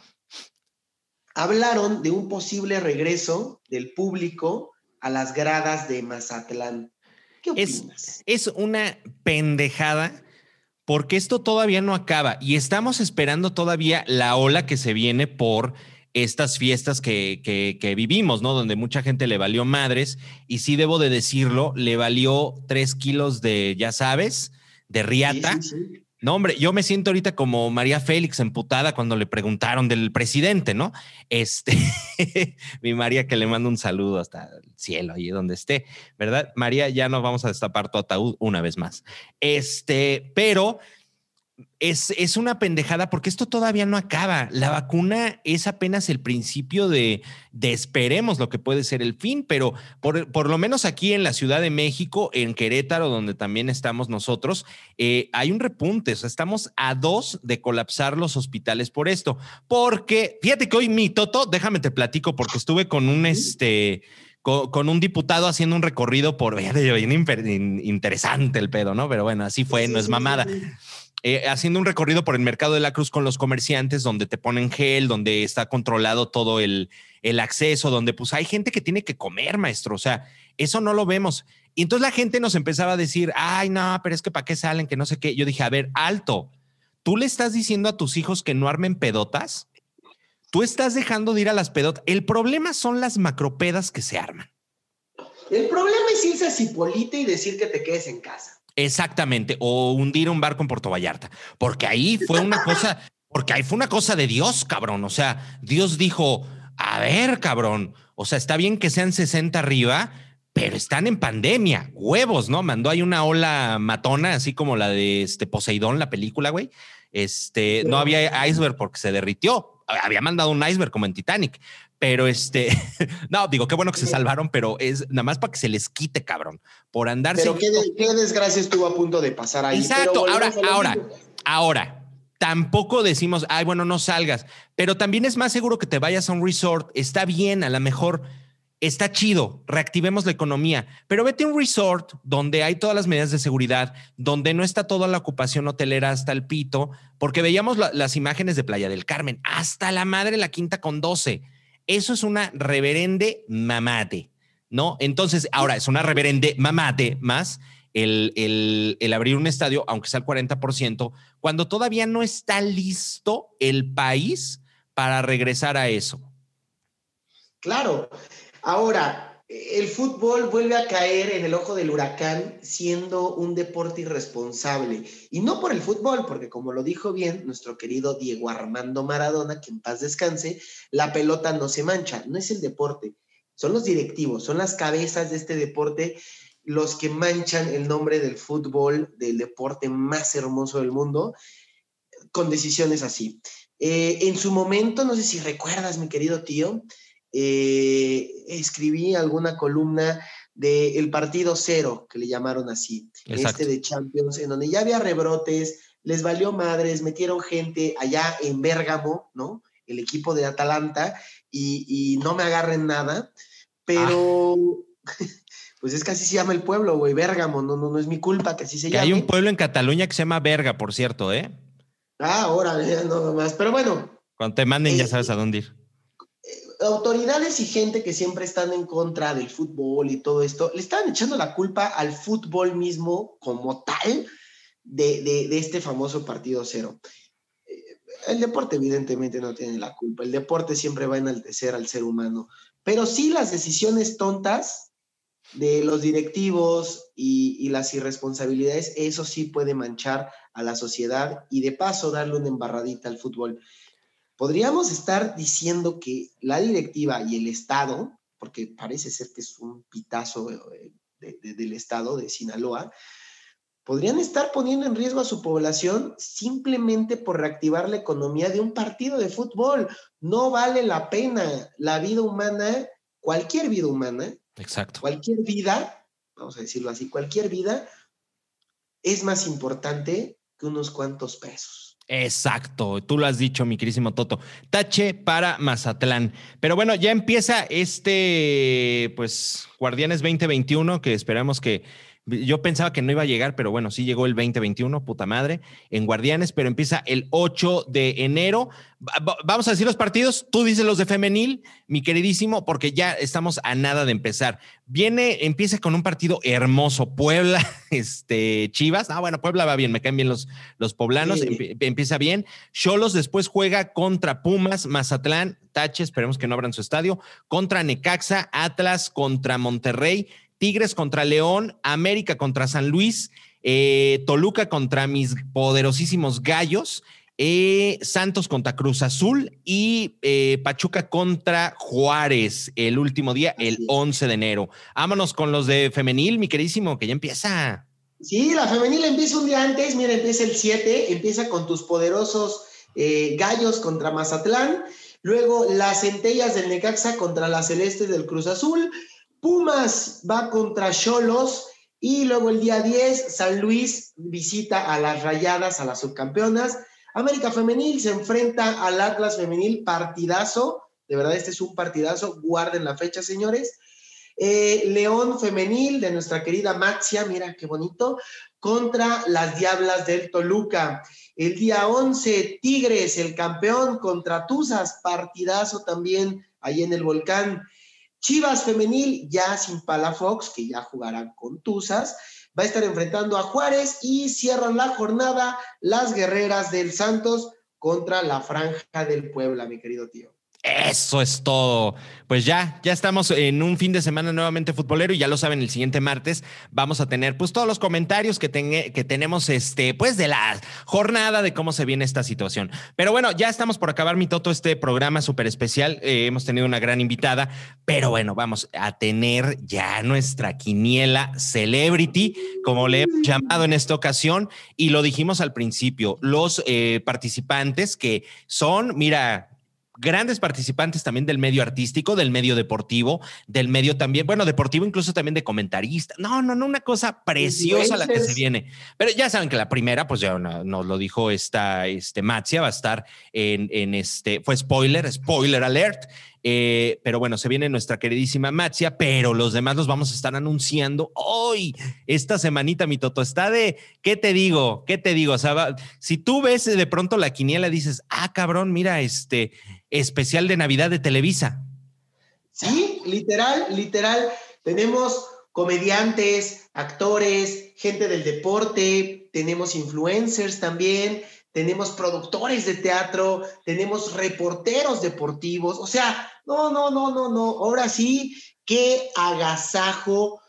B: hablaron de un posible regreso del público a las gradas de Mazatlán. ¿Qué
A: opinas? Es, es una pendejada porque esto todavía no acaba y estamos esperando todavía la ola que se viene por estas fiestas que, que, vivimos, ¿no? Donde mucha gente le valió madres y sí debo de decirlo, le valió tres kilos de, ya sabes, de riata. No, hombre, yo me siento ahorita como María Félix emputada cuando le preguntaron del presidente, ¿no? Este, mi María que le mando un saludo hasta el cielo, ahí donde esté, ¿verdad? María, ya nos vamos a destapar tu ataúd una vez más. Este, pero es, una pendejada porque esto todavía no acaba. La vacuna es apenas el principio de, de esperemos lo que puede ser el fin, pero por, lo menos aquí en la Ciudad de México, en Querétaro, donde también estamos nosotros, eh, hay un repunte. O sea, estamos a dos de colapsar los hospitales por esto. Porque fíjate que hoy mi Toto, déjame te platico, porque estuve con un este. Con, un diputado haciendo un recorrido por bien interesante el pedo, ¿no? Pero bueno, así fue, no es mamada. Eh, haciendo un recorrido por el mercado de la Cruz con los comerciantes, donde te ponen gel, donde está controlado todo el, acceso, donde pues hay gente que tiene que comer, maestro. O sea, eso no lo vemos. Y entonces la gente nos empezaba a decir, ay, no, pero es que para qué salen, que no sé qué. Yo dije, a ver, alto. tú le estás diciendo a tus hijos que no armen pedotas. Tú estás dejando de ir a las pedotas. El problema son las macropedas que se arman.
B: El problema es irse a Cipolite y decir que te quedes en casa.
A: Exactamente, o hundir un barco en Puerto Vallarta, porque ahí fue una cosa, porque ahí fue una cosa de Dios, cabrón. O sea, Dios dijo, a ver, cabrón, o sea, está bien que sean 60 arriba, pero están en pandemia, huevos, ¿no? Mandó ahí una ola matona, así como la de este Poseidón, la película, güey. Este, no había iceberg porque se derritió. Había mandado un iceberg como en Titanic, pero este, no, digo, qué bueno que se salvaron, pero es nada más para que se les quite, cabrón, por andarse.
B: Pero qué, qué desgracia estuvo a punto de pasar ahí.
A: Exacto, ahora, ahora, ahora, tampoco decimos, ay, bueno, no salgas, pero también es más seguro que te vayas a un resort, está bien, a lo mejor está chido, reactivemos la economía, pero vete a un resort donde hay todas las medidas de seguridad, donde no está toda la ocupación hotelera hasta el pito, porque veíamos las imágenes de Playa del Carmen, hasta la madre la quinta con 12. Eso es una reverende mamate, ¿no? Entonces, ahora es una reverende mamate más el, el, el abrir un estadio, aunque sea el 40%, cuando todavía no está listo el país para regresar a eso.
B: Claro, Ahora, el fútbol vuelve a caer en el ojo del huracán siendo un deporte irresponsable. Y no por el fútbol, porque como lo dijo bien nuestro querido Diego Armando Maradona, que en paz descanse, la pelota no se mancha, no es el deporte, son los directivos, son las cabezas de este deporte los que manchan el nombre del fútbol, del deporte más hermoso del mundo, con decisiones así. Eh, en su momento, no sé si recuerdas, mi querido tío, eh, escribí alguna columna del el partido cero, que le llamaron así, este de Champions, en donde ya había rebrotes, les valió madres, metieron gente allá en Bérgamo, ¿no? El equipo de Atalanta, y, no me agarren nada, pero... Pues es que así se llama el pueblo, güey, Bérgamo, no, no, no es mi culpa que así se llama.
A: Hay un pueblo en Cataluña que se llama Berga, por cierto, ¿eh?
B: Ah, ahora, no más. Pero bueno.
A: Cuando te manden ya eh, sabes a dónde ir
B: autoridades y gente que siempre están en contra del fútbol y todo esto, le estaban echando la culpa al fútbol mismo como tal de, este famoso partido cero. Eh, el deporte evidentemente no tiene la culpa, el deporte siempre va a enaltecer al ser humano, pero sí las decisiones tontas de los directivos y, y las irresponsabilidades, eso sí puede manchar a la sociedad y de paso darle una embarradita al fútbol podríamos estar diciendo que la directiva y el Estado, porque parece ser que es un pitazo eh, del Estado de Sinaloa, podrían estar poniendo en riesgo a su población simplemente por reactivar la economía de un partido de fútbol. No vale la pena la vida humana, cualquier vida humana,
A: Exacto.
B: cualquier vida, vamos a decirlo así, cualquier vida es más importante que unos cuantos pesos.
A: Exacto, tú lo has dicho, mi querísimo Toto. Tache para Mazatlán. Pero bueno, ya empieza este, pues, Guardianes 2021, que esperamos que yo pensaba que no iba a llegar, pero bueno, sí llegó el 2021, puta madre, en Guardianes, pero empieza el 8 de enero. Vamos a decir los partidos, tú dices los de femenil, mi queridísimo, porque ya estamos a nada de empezar. Viene, empieza con un partido hermoso, Puebla, este, Chivas. Ah, bueno, Puebla va bien, me caen bien los, los poblanos, empieza bien. Cholos después juega contra Pumas, Mazatlán, Tache, esperemos que no abran su estadio, contra Necaxa, Atlas contra Monterrey. Tigres contra León, América contra San Luis, eh, Toluca contra mis poderosísimos gallos, eh, Santos contra Cruz Azul y eh, Pachuca contra Juárez el último día, el 11 de enero. Vámonos con los de femenil, mi queridísimo, que ya empieza.
B: Sí, la femenil empieza un día antes, mira, empieza el 7, empieza con tus poderosos gallos contra Mazatlán, luego las centellas del Necaxa contra las celestes del Cruz Azul, Pumas va contra Cholos y luego el día 10 San Luis visita a las Rayadas, a las subcampeonas. América Femenil se enfrenta al Atlas Femenil, partidazo. De verdad, este es un partidazo. Guarden la fecha, señores. Eh, León Femenil de nuestra querida Maxia, mira qué bonito, contra las Diablas del Toluca. El día 11, Tigres, el campeón contra Tuzas, partidazo también ahí en el volcán. Chivas femenil ya sin Palafox, que ya jugarán con Tuzas, va a estar enfrentando a Juárez y cierran la jornada las guerreras del Santos contra la franja del Puebla, mi querido tío.
A: Eso es todo. Pues ya, ya estamos en un fin de semana nuevamente futbolero y ya lo saben, el siguiente martes vamos a tener pues todos los comentarios que, que tenemos este pues de la jornada de cómo se viene esta situación. Pero bueno, ya estamos por acabar mi toto este programa súper especial. Eh, hemos tenido una gran invitada, pero bueno, vamos a tener ya nuestra quiniela celebrity, como le hemos llamado en esta ocasión y lo dijimos al principio, los eh, participantes que son, mira, grandes participantes también del medio artístico, del medio deportivo, del medio también, bueno, deportivo incluso también de comentarista. No, no, no, una cosa preciosa la que se viene. Pero ya saben que la primera, pues ya nos lo dijo esta, este Matzia, va a estar en, en este, fue spoiler, spoiler alert. Eh, pero bueno, se viene nuestra queridísima Matzia, pero los demás los vamos a estar anunciando hoy. Esta semanita, mi Toto, está de, ¿qué te digo? ¿Qué te digo? Si tú ves de pronto la quiniela, dices, ah, cabrón, mira, este especial de Navidad de Televisa.
B: Sí, literal, literal. Tenemos comediantes, actores, gente del deporte, tenemos influencers también, tenemos productores de teatro, tenemos reporteros deportivos, o sea, no, no, no, no, no, ahora sí, qué agasajo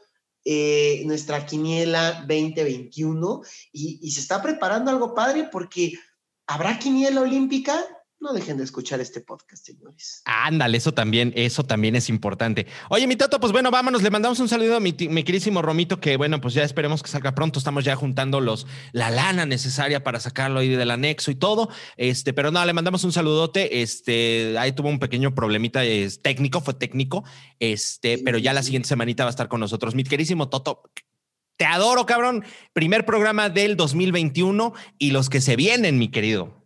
B: eh, nuestra quiniela 2021 y, y se está preparando algo padre porque habrá quiniela olímpica, no dejen de escuchar este podcast, señores.
A: Ándale, eso también, eso también es importante. Oye, mi Tato, pues bueno, vámonos, le mandamos un saludo a mi, queridísimo Romito, que bueno, pues ya esperemos que salga pronto. Estamos ya juntando los, la lana necesaria para sacarlo ahí del anexo y todo. Este, pero no, le mandamos un saludote. Este, ahí tuvo un pequeño problemita es, técnico, fue técnico. Este, pero ya la siguiente semanita va a estar con nosotros. Mi queridísimo Toto, te adoro, cabrón. Primer programa del 2021 y los que se vienen, mi querido.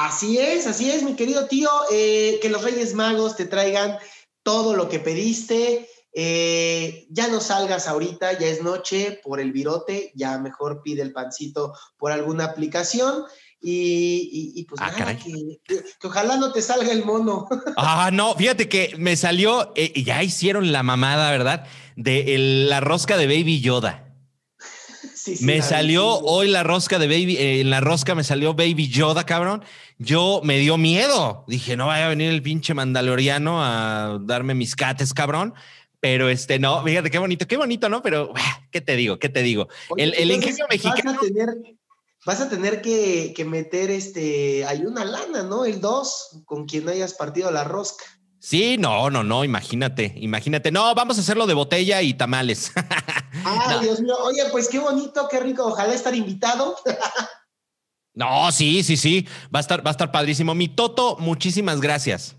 B: Así es, así es, mi querido tío, eh, que los Reyes Magos te traigan todo lo que pediste. Eh, ya no salgas ahorita, ya es noche por el virote, ya mejor pide el pancito por alguna aplicación. Y, pues ah, nada, que, ojalá no te salga el mono.
A: Ah, no, fíjate que me salió, eh, ya hicieron la mamada, ¿verdad? De la rosca de Baby Yoda me salió hoy la rosca de Baby, eh, en la rosca me salió Baby Yoda, cabrón. Yo me dio miedo. Dije, no vaya a venir el pinche mandaloriano a darme mis cates, cabrón. Pero este, no, fíjate qué bonito, qué bonito, ¿no? Pero, ¿qué te digo? ¿Qué te digo? el, el ingenio mexicano.
B: Vas a tener, que, que, meter este, hay una lana, ¿no? El 2, con quien hayas partido la rosca.
A: Sí, no, no, no, imagínate, imagínate. No, vamos a hacerlo de botella y tamales.
B: Ay, Dios mío. Oye, pues qué bonito, qué rico. Ojalá estar invitado.
A: no, sí, sí, sí. Va a estar, va a estar padrísimo. Mi Toto, muchísimas gracias.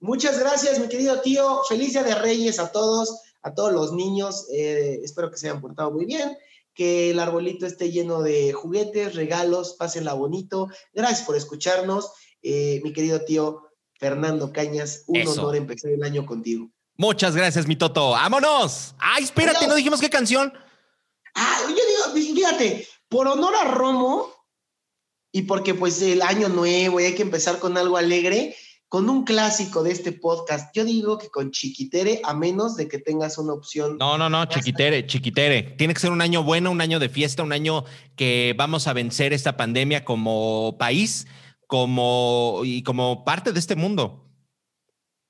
B: Muchas gracias, mi querido tío. Feliz Día de Reyes a todos, a todos los niños. Eh, espero que se hayan portado muy bien. Que el arbolito esté lleno de juguetes, regalos, pásenla bonito. Gracias por escucharnos, eh, mi querido tío Fernando Cañas. Un honor empezar el año contigo.
A: Muchas gracias, mi Toto. ¡Vámonos! ¡Ay, espérate! ¿No dijimos qué canción?
B: Ah, yo digo, fíjate, por honor a Romo y porque pues el año nuevo y hay que empezar con algo alegre, con un clásico de este podcast. Yo digo que con Chiquitere, a menos de que tengas una opción.
A: No, no, no, Chiquitere, Chiquitere. Tiene que ser un año bueno, un año de fiesta, un año que vamos a vencer esta pandemia como país como, y como parte de este mundo.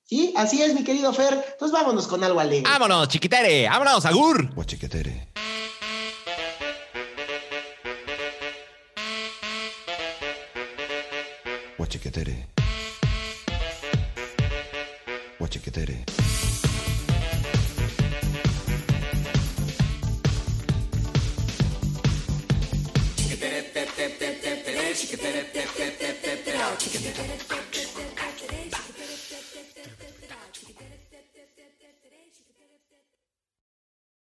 B: Sí, así es, mi querido Fer. Entonces vámonos con algo alegre.
A: Vámonos, chiquitere. Vámonos, agur.
D: Chiquitere. What you get it? What you get it? Chicken,